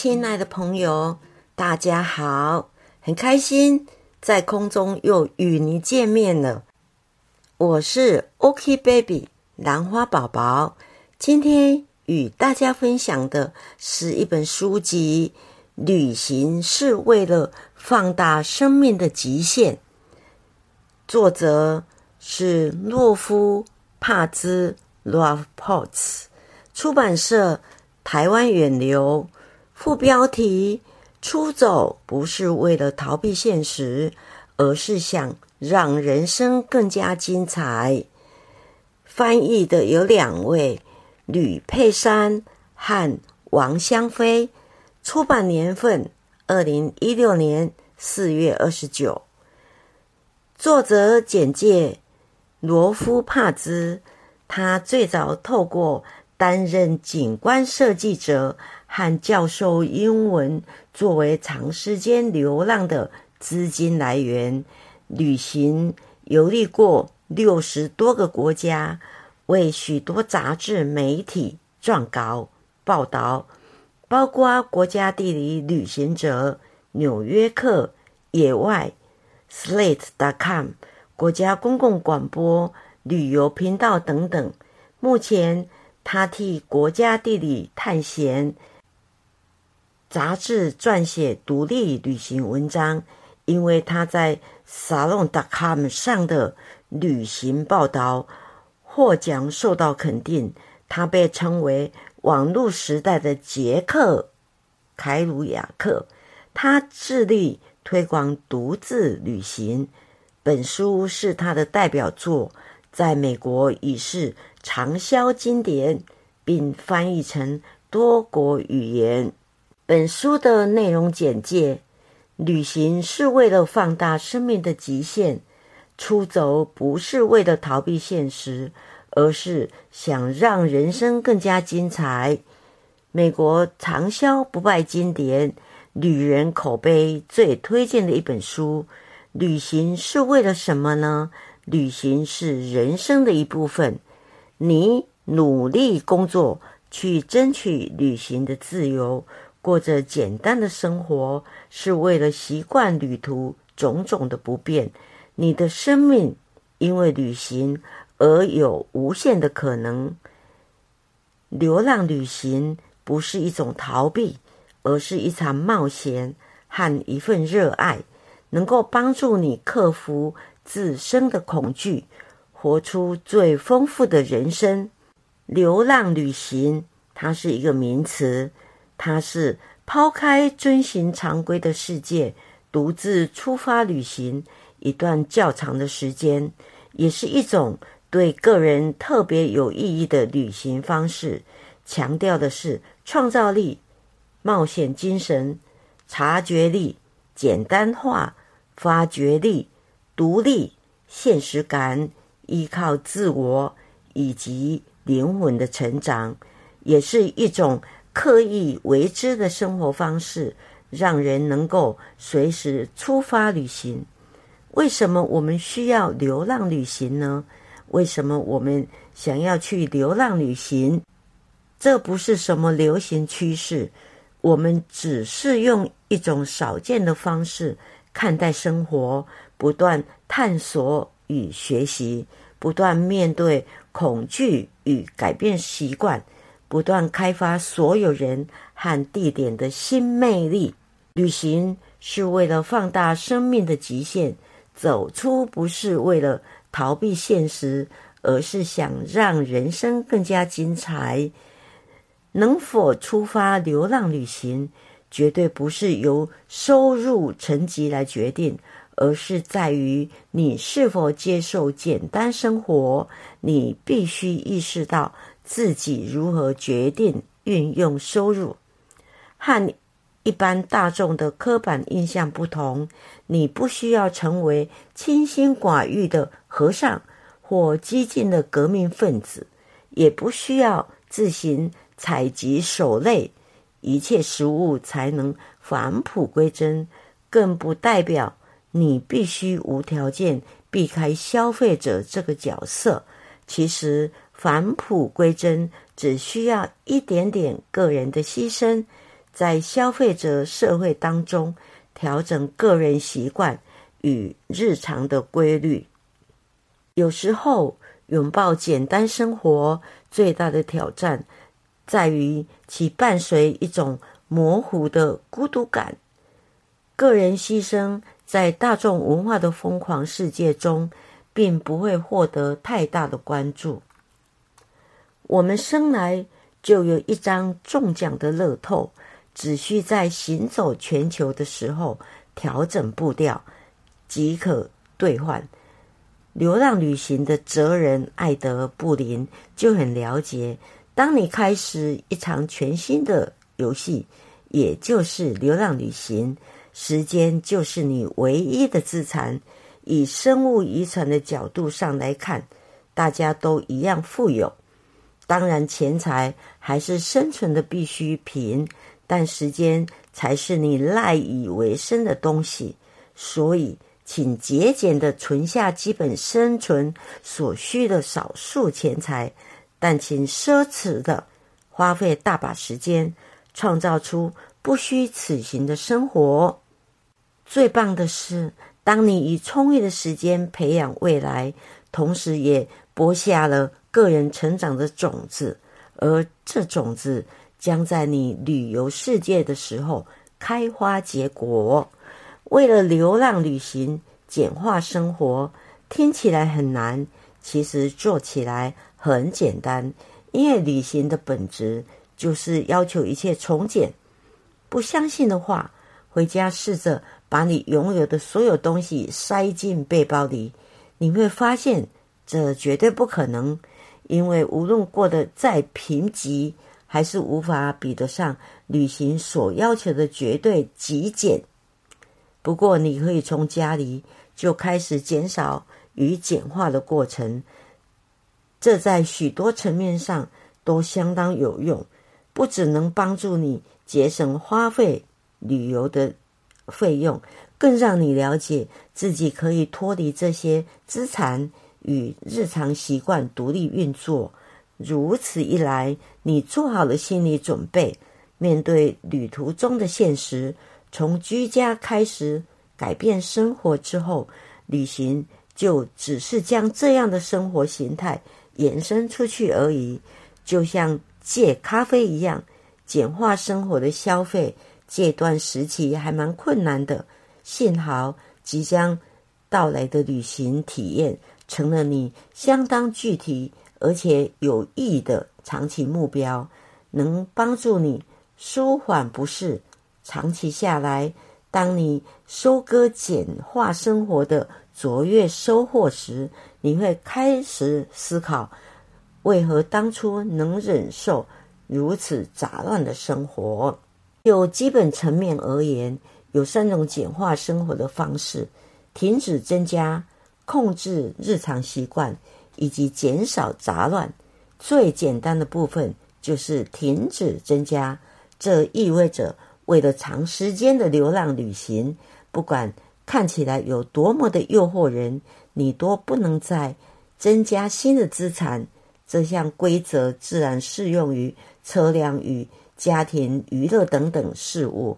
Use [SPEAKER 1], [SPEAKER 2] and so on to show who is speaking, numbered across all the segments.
[SPEAKER 1] 亲爱的朋友，大家好，很开心在空中又与你见面了。我是 OK Baby 兰花宝宝，今天与大家分享的是一本书籍《旅行是为了放大生命的极限》，作者是洛夫帕兹 （Love Potts），出版社台湾远流。副标题：出走不是为了逃避现实，而是想让人生更加精彩。翻译的有两位：吕佩珊和王香飞。出版年份：二零一六年四月二十九。作者简介：罗夫帕兹，他最早透过担任景观设计者。和教授英文作为长时间流浪的资金来源，旅行游历过六十多个国家，为许多杂志媒体撰稿报道，包括《国家地理》、《旅行者》、《纽约客》、《野外》、Slate.com、国家公共广播旅游频道等等。目前，他替《国家地理》探险。杂志撰写独立旅行文章，因为他在 Salon.com 上的旅行报道获奖受到肯定。他被称为网络时代的杰克·凯鲁亚克。他致力推广独自旅行。本书是他的代表作，在美国已是畅销经典，并翻译成多国语言。本书的内容简介：旅行是为了放大生命的极限，出走不是为了逃避现实，而是想让人生更加精彩。美国畅销不败经典，旅人口碑最推荐的一本书。旅行是为了什么呢？旅行是人生的一部分。你努力工作，去争取旅行的自由。过着简单的生活，是为了习惯旅途种种的不便。你的生命因为旅行而有无限的可能。流浪旅行不是一种逃避，而是一场冒险和一份热爱，能够帮助你克服自身的恐惧，活出最丰富的人生。流浪旅行，它是一个名词。它是抛开遵循常规的世界，独自出发旅行一段较长的时间，也是一种对个人特别有意义的旅行方式。强调的是创造力、冒险精神、察觉力、简单化、发掘力、独立、现实感、依靠自我以及灵魂的成长，也是一种。刻意为之的生活方式，让人能够随时出发旅行。为什么我们需要流浪旅行呢？为什么我们想要去流浪旅行？这不是什么流行趋势，我们只是用一种少见的方式看待生活，不断探索与学习，不断面对恐惧与改变习惯。不断开发所有人和地点的新魅力。旅行是为了放大生命的极限，走出不是为了逃避现实，而是想让人生更加精彩。能否出发流浪旅行，绝对不是由收入层级来决定，而是在于你是否接受简单生活。你必须意识到。自己如何决定运用收入，和一般大众的刻板印象不同。你不需要成为清心寡欲的和尚或激进的革命分子，也不需要自行采集手类，一切食物才能返璞归真。更不代表你必须无条件避开消费者这个角色。其实。返璞归真只需要一点点个人的牺牲，在消费者社会当中调整个人习惯与日常的规律。有时候，拥抱简单生活最大的挑战，在于其伴随一种模糊的孤独感。个人牺牲在大众文化的疯狂世界中，并不会获得太大的关注。我们生来就有一张中奖的乐透，只需在行走全球的时候调整步调，即可兑换。流浪旅行的哲人艾德·布林就很了解：当你开始一场全新的游戏，也就是流浪旅行，时间就是你唯一的资产。以生物遗传的角度上来看，大家都一样富有。当然，钱财还是生存的必需品，但时间才是你赖以为生的东西。所以。请节俭的存下基本生存所需的少数钱财，但请奢侈的花费大把时间，创造出不虚此行的生活。最棒的是，当你以充裕的时间培养未来，同时也播下了个人成长的种子，而这种子将在你旅游世界的时候开花结果。为了流浪旅行，简化生活，听起来很难，其实做起来很简单。因为旅行的本质就是要求一切从简。不相信的话，回家试着把你拥有的所有东西塞进背包里，你会发现这绝对不可能。因为无论过得再贫瘠，还是无法比得上旅行所要求的绝对极简。不过，你可以从家里就开始减少与简化的过程，这在许多层面上都相当有用。不只能帮助你节省花费旅游的费用，更让你了解自己可以脱离这些资产与日常习惯独立运作。如此一来，你做好了心理准备，面对旅途中的现实。从居家开始改变生活之后，旅行就只是将这样的生活形态延伸出去而已。就像戒咖啡一样，简化生活的消费，这段时期还蛮困难的。幸好即将到来的旅行体验，成了你相当具体而且有益的长期目标，能帮助你舒缓不适。长期下来，当你收割简化生活的卓越收获时，你会开始思考，为何当初能忍受如此杂乱的生活。就基本层面而言，有三种简化生活的方式：停止增加、控制日常习惯以及减少杂乱。最简单的部分就是停止增加，这意味着。为了长时间的流浪旅行，不管看起来有多么的诱惑人，你都不能再增加新的资产。这项规则自然适用于车辆与家庭娱乐等等事物，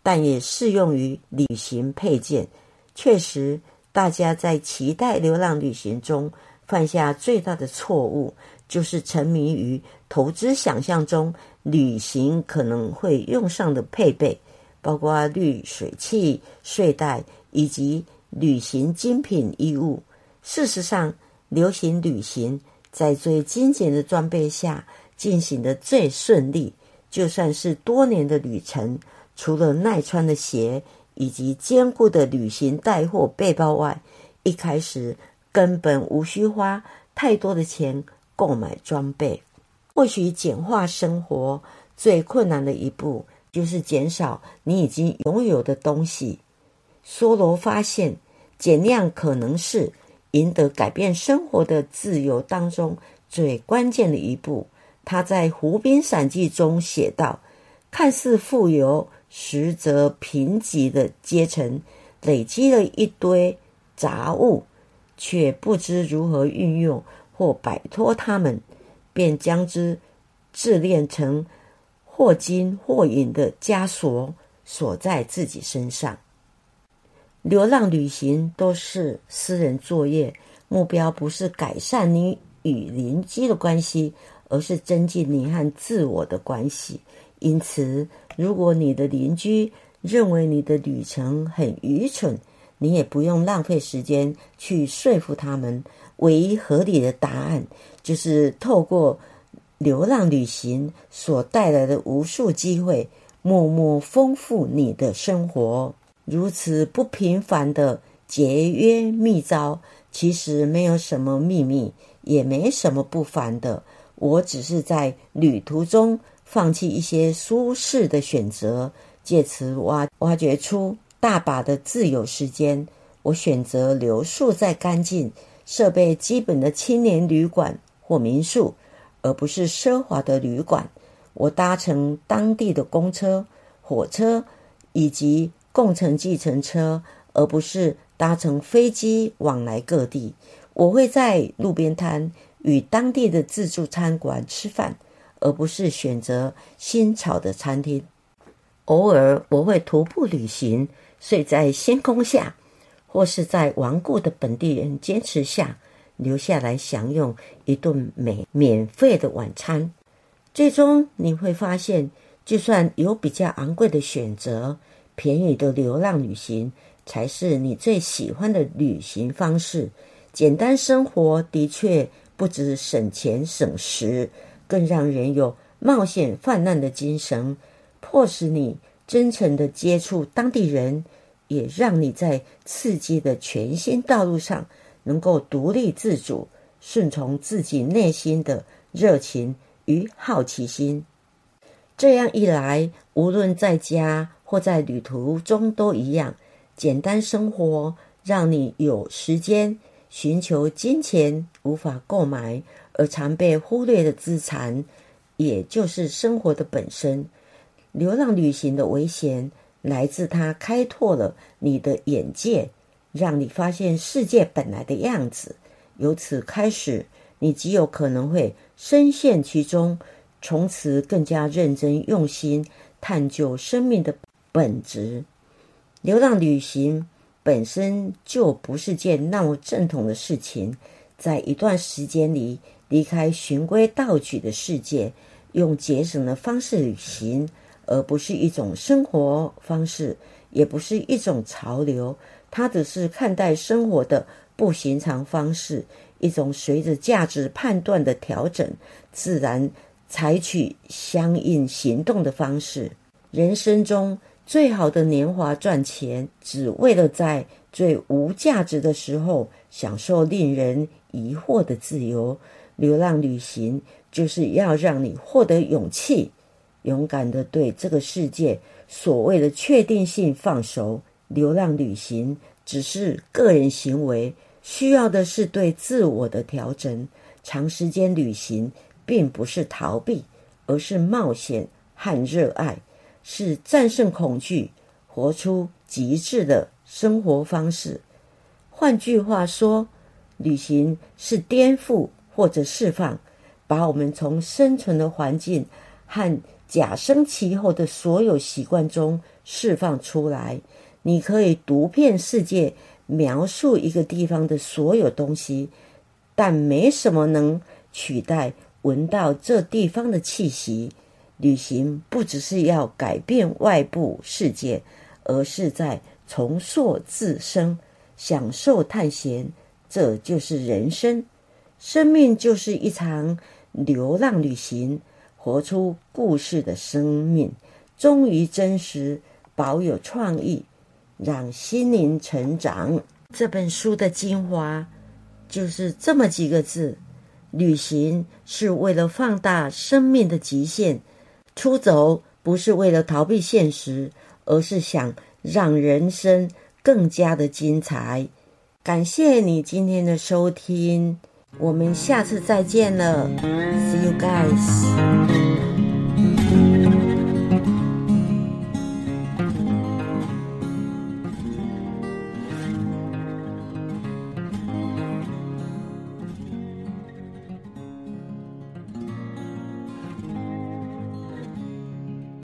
[SPEAKER 1] 但也适用于旅行配件。确实，大家在期待流浪旅行中犯下最大的错误，就是沉迷于投资想象中。旅行可能会用上的配备，包括滤水器、睡袋以及旅行精品衣物。事实上，流行旅行在最精简的装备下进行的最顺利。就算是多年的旅程，除了耐穿的鞋以及坚固的旅行带货背包外，一开始根本无需花太多的钱购买装备。或许简化生活最困难的一步，就是减少你已经拥有的东西。梭罗发现，减量可能是赢得改变生活的自由当中最关键的一步。他在《湖滨散记》中写道：“看似富有，实则贫瘠的阶层，累积了一堆杂物，却不知如何运用或摆脱它们。”便将之自炼成或金或银的枷锁锁在自己身上。流浪旅行都是私人作业，目标不是改善你与邻居的关系，而是增进你和自我的关系。因此，如果你的邻居认为你的旅程很愚蠢，你也不用浪费时间去说服他们。唯一合理的答案就是透过流浪旅行所带来的无数机会，默默丰富你的生活。如此不平凡的节约秘招，其实没有什么秘密，也没什么不凡的。我只是在旅途中放弃一些舒适的选择，借此挖挖掘出大把的自由时间。我选择留宿在干净、设备基本的青年旅馆或民宿，而不是奢华的旅馆。我搭乘当地的公车、火车以及。共乘计程车，而不是搭乘飞机往来各地。我会在路边摊与当地的自助餐馆吃饭，而不是选择新潮的餐厅。偶尔我会徒步旅行，睡在星空下，或是在顽固的本地人坚持下留下来享用一顿免免费的晚餐。最终你会发现，就算有比较昂贵的选择。便宜的流浪旅行才是你最喜欢的旅行方式。简单生活的确不止省钱省时，更让人有冒险泛滥的精神，迫使你真诚的接触当地人，也让你在刺激的全新道路上能够独立自主，顺从自己内心的热情与好奇心。这样一来，无论在家。或在旅途中都一样，简单生活让你有时间寻求金钱无法购买而常被忽略的资产，也就是生活的本身。流浪旅行的危险来自它开拓了你的眼界，让你发现世界本来的样子。由此开始，你极有可能会深陷其中，从此更加认真用心探究生命的。本质，流浪旅行本身就不是件那么正统的事情。在一段时间里，离开循规蹈矩的世界，用节省的方式旅行，而不是一种生活方式，也不是一种潮流。它只是看待生活的不寻常方式，一种随着价值判断的调整，自然采取相应行动的方式。人生中。最好的年华赚钱，只为了在最无价值的时候享受令人疑惑的自由。流浪旅行就是要让你获得勇气，勇敢的对这个世界所谓的确定性放手。流浪旅行只是个人行为，需要的是对自我的调整。长时间旅行并不是逃避，而是冒险和热爱。是战胜恐惧，活出极致的生活方式。换句话说，旅行是颠覆或者释放，把我们从生存的环境和假生其后的所有习惯中释放出来。你可以读遍世界，描述一个地方的所有东西，但没什么能取代闻到这地方的气息。旅行不只是要改变外部世界，而是在重塑自身，享受探险。这就是人生，生命就是一场流浪旅行，活出故事的生命，忠于真实，保有创意，让心灵成长。这本书的精华就是这么几个字：旅行是为了放大生命的极限。出走不是为了逃避现实，而是想让人生更加的精彩。感谢你今天的收听，我们下次再见了，See you guys。